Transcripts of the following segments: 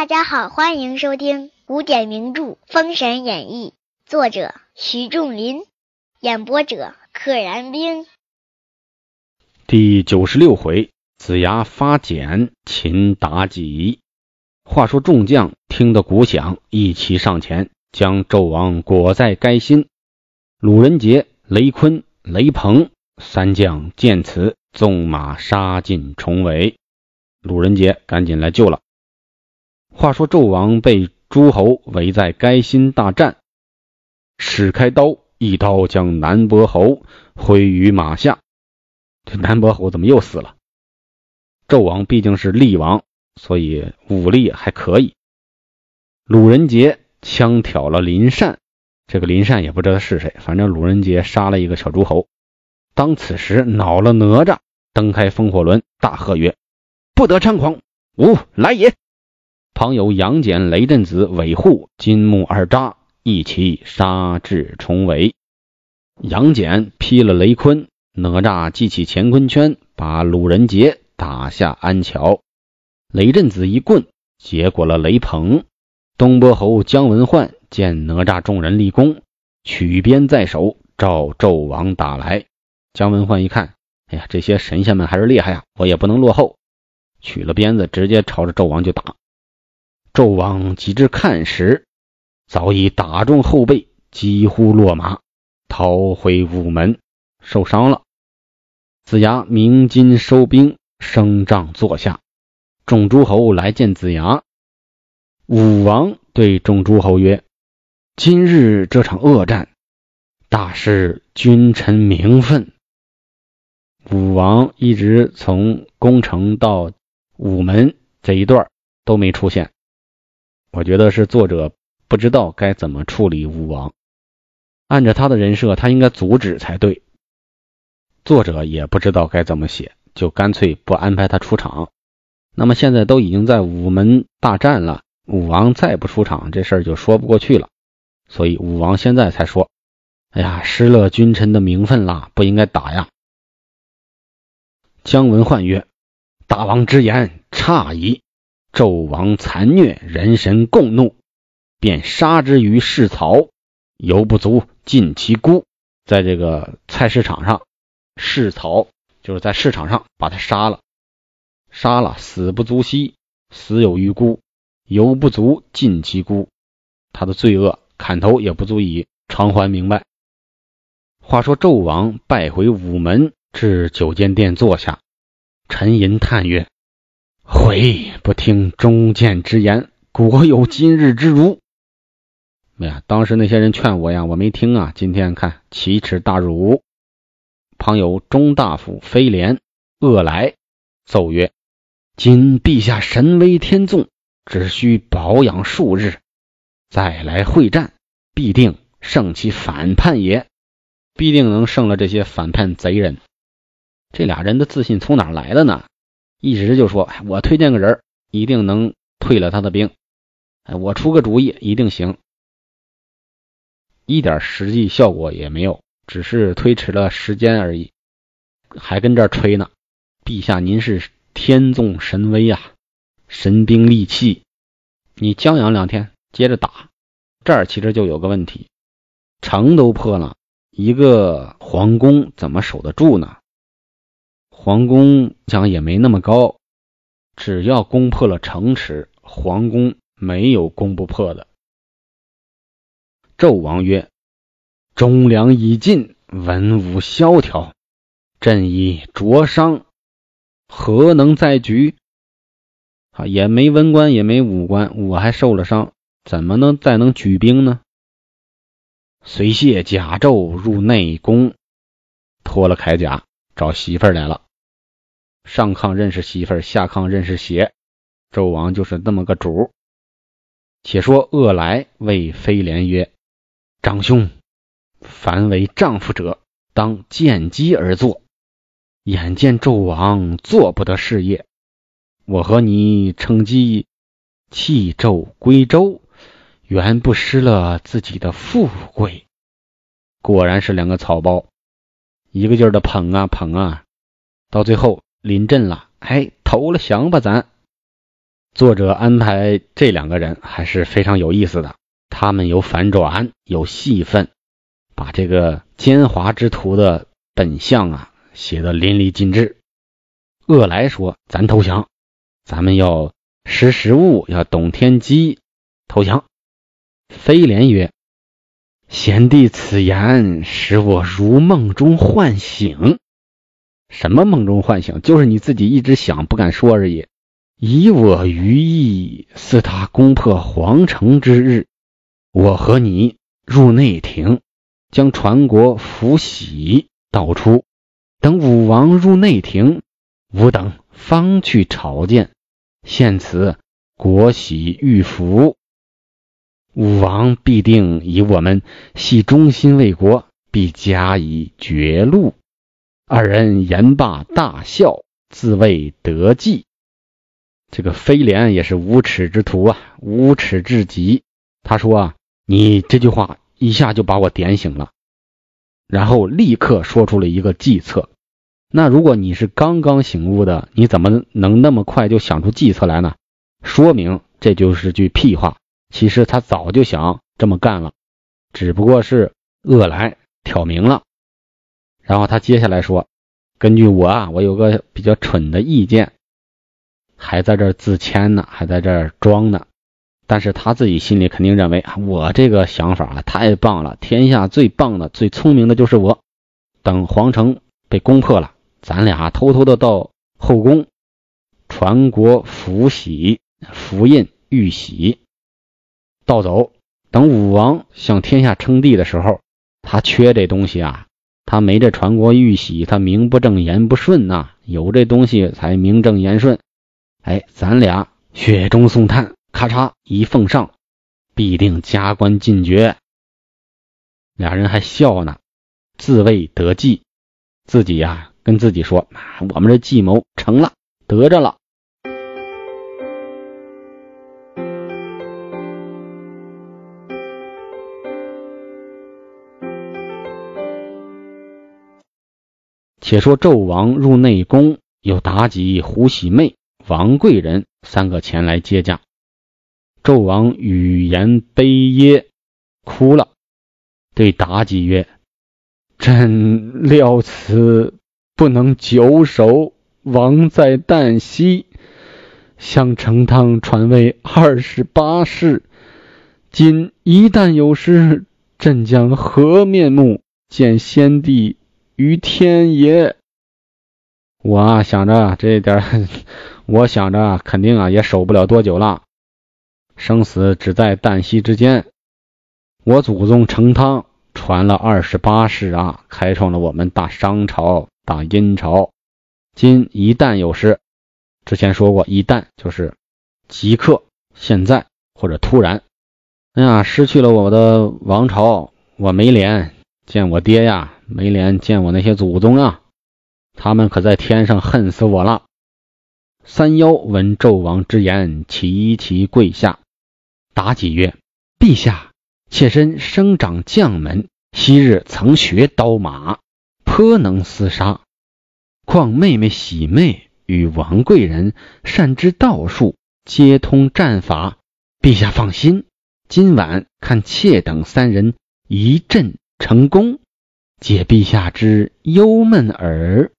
大家好，欢迎收听古典名著《封神演义》，作者徐仲林，演播者可燃冰。第九十六回，子牙发简擒妲己。话说众将听得鼓响，一齐上前，将纣王裹在垓心。鲁仁杰、雷坤、雷鹏三将见此，纵马杀进重围。鲁仁杰赶紧来救了。话说纣王被诸侯围在垓心大战，使开刀，一刀将南伯侯挥于马下。这南伯侯怎么又死了？纣王毕竟是厉王，所以武力还可以。鲁仁杰枪挑了林善。这个林善也不知道是谁，反正鲁仁杰杀了一个小诸侯。当此时恼了哪吒，蹬开风火轮，大喝曰：“不得猖狂！吾来也！”旁有杨戬、雷震子、韦护、金木二扎一起杀至重围。杨戬劈了雷坤，哪吒系起乾坤圈，把鲁仁杰打下安桥。雷震子一棍结果了雷鹏。东伯侯姜文焕。见哪吒众人立功，取鞭在手，照纣王打来。姜文焕一看，哎呀，这些神仙们还是厉害呀，我也不能落后。取了鞭子，直接朝着纣王就打。纣王及至看时，早已打中后背，几乎落马，逃回午门，受伤了。子牙鸣金收兵，升帐坐下。众诸侯来见子牙。武王对众诸侯曰。今日这场恶战，大失君臣名分。武王一直从攻城到午门这一段都没出现，我觉得是作者不知道该怎么处理武王。按照他的人设，他应该阻止才对。作者也不知道该怎么写，就干脆不安排他出场。那么现在都已经在午门大战了，武王再不出场，这事儿就说不过去了。所以武王现在才说：“哎呀，失了君臣的名分啦，不应该打呀。”姜文焕曰：“大王之言差矣。纣王残虐，人神共怒，便杀之于市曹，犹不足尽其孤。在这个菜市场上，市曹就是在市场上把他杀了，杀了死不足惜，死有余辜，犹不足尽其孤，他的罪恶。”砍头也不足以偿还明白。话说纣王败回午门，至九间殿坐下，沉吟叹曰：“悔不听忠谏之言，果有今日之辱。”哎呀，当时那些人劝我呀，我没听啊。今天看奇耻大辱。旁有中大夫飞廉、恶来奏曰：“今陛下神威天纵，只需保养数日。”再来会战，必定胜其反叛也，必定能胜了这些反叛贼人。这俩人的自信从哪来的呢？一直就说：“我推荐个人，一定能退了他的兵。哎，我出个主意，一定行。”一点实际效果也没有，只是推迟了时间而已。还跟这儿吹呢，陛下您是天纵神威啊，神兵利器，你将养两天。接着打，这儿其实就有个问题，城都破了，一个皇宫怎么守得住呢？皇宫讲也没那么高，只要攻破了城池，皇宫没有攻不破的。纣王曰：“忠良已尽，文武萧条，朕已灼伤，何能再举？啊，也没文官，也没武官，我还受了伤。”怎么能再能举兵呢？随卸甲胄入内宫，脱了铠甲找媳妇儿来了。上炕认识媳妇儿，下炕认识鞋。纣王就是那么个主。且说恶来谓飞廉曰：“长兄，凡为丈夫者，当见机而作。眼见纣王做不得事业，我和你乘机弃纣归周。”原不失了自己的富贵，果然是两个草包，一个劲儿的捧啊捧啊，到最后临阵了，哎，投了降吧，咱。作者安排这两个人还是非常有意思的，他们有反转，有戏份，把这个奸猾之徒的本相啊写得淋漓尽致。恶来说：“咱投降，咱们要识时务，要懂天机，投降。”飞廉曰：“贤弟此言使我如梦中唤醒。什么梦中唤醒？就是你自己一直想不敢说而已。以我余意，似他攻破皇城之日，我和你入内廷，将传国福玺道出。等武王入内廷，吾等方去朝见。现此国玺御福。”武王必定以我们系忠心为国，必加以绝路。二人言罢，大笑，自谓得计。这个飞廉也是无耻之徒啊，无耻至极。他说：“啊，你这句话一下就把我点醒了。”然后立刻说出了一个计策。那如果你是刚刚醒悟的，你怎么能那么快就想出计策来呢？说明这就是句屁话。其实他早就想这么干了，只不过是恶来挑明了。然后他接下来说：“根据我啊，我有个比较蠢的意见，还在这自谦呢，还在这装呢。但是他自己心里肯定认为，我这个想法啊太棒了，天下最棒的、最聪明的就是我。等皇城被攻破了，咱俩偷偷的到后宫传国福喜、福印玉玺。”盗走，等武王向天下称帝的时候，他缺这东西啊，他没这传国玉玺，他名不正言不顺呐。有这东西才名正言顺。哎，咱俩雪中送炭，咔嚓一奉上，必定加官进爵。俩人还笑呢，自谓得计，自己呀跟自己说，我们这计谋成了，得着了。且说纣王入内宫，有妲己、胡喜妹、王贵人三个前来接驾。纣王语言悲噎，哭了，对妲己曰：“朕料此不能久守，王在旦夕，向成汤传位二十八世。今一旦有失，朕将何面目见先帝？”于天爷，我啊想着这点，我想着肯定啊也守不了多久了，生死只在旦夕之间。我祖宗成汤传了二十八世啊，开创了我们大商朝、大殷朝。今一旦有事，之前说过，一旦就是即刻、现在或者突然。哎呀，失去了我的王朝，我没脸见我爹呀。没脸见我那些祖宗啊！他们可在天上恨死我了。三妖闻纣王之言，齐齐跪下。妲己曰：“陛下，妾身生长将门，昔日曾学刀马，颇能厮杀。况妹妹喜妹与王贵人善知道术，皆通战法。陛下放心，今晚看妾等三人一阵成功。”解陛下之忧闷耳。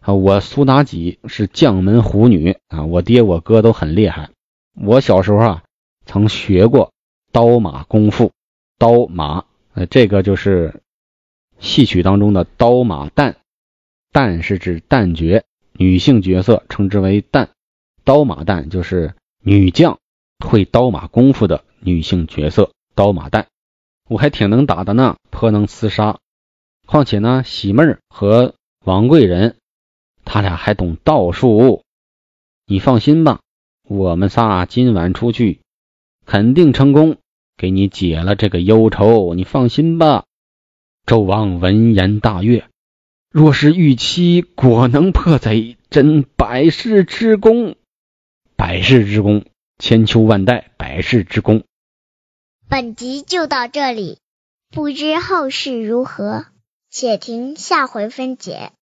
啊，我苏妲己是将门虎女啊，我爹我哥都很厉害。我小时候啊，曾学过刀马功夫。刀马，呃，这个就是戏曲当中的刀马旦。旦是指旦角，女性角色称之为旦。刀马旦就是女将，会刀马功夫的女性角色。刀马旦，我还挺能打的呢，颇能厮杀。况且呢，喜妹儿和王贵人，他俩还懂道术。你放心吧，我们仨今晚出去，肯定成功，给你解了这个忧愁。你放心吧。纣王闻言大悦，若是玉妻果能破贼，真百世之功。百世之功，千秋万代，百世之功。本集就到这里，不知后事如何。且听下回分解。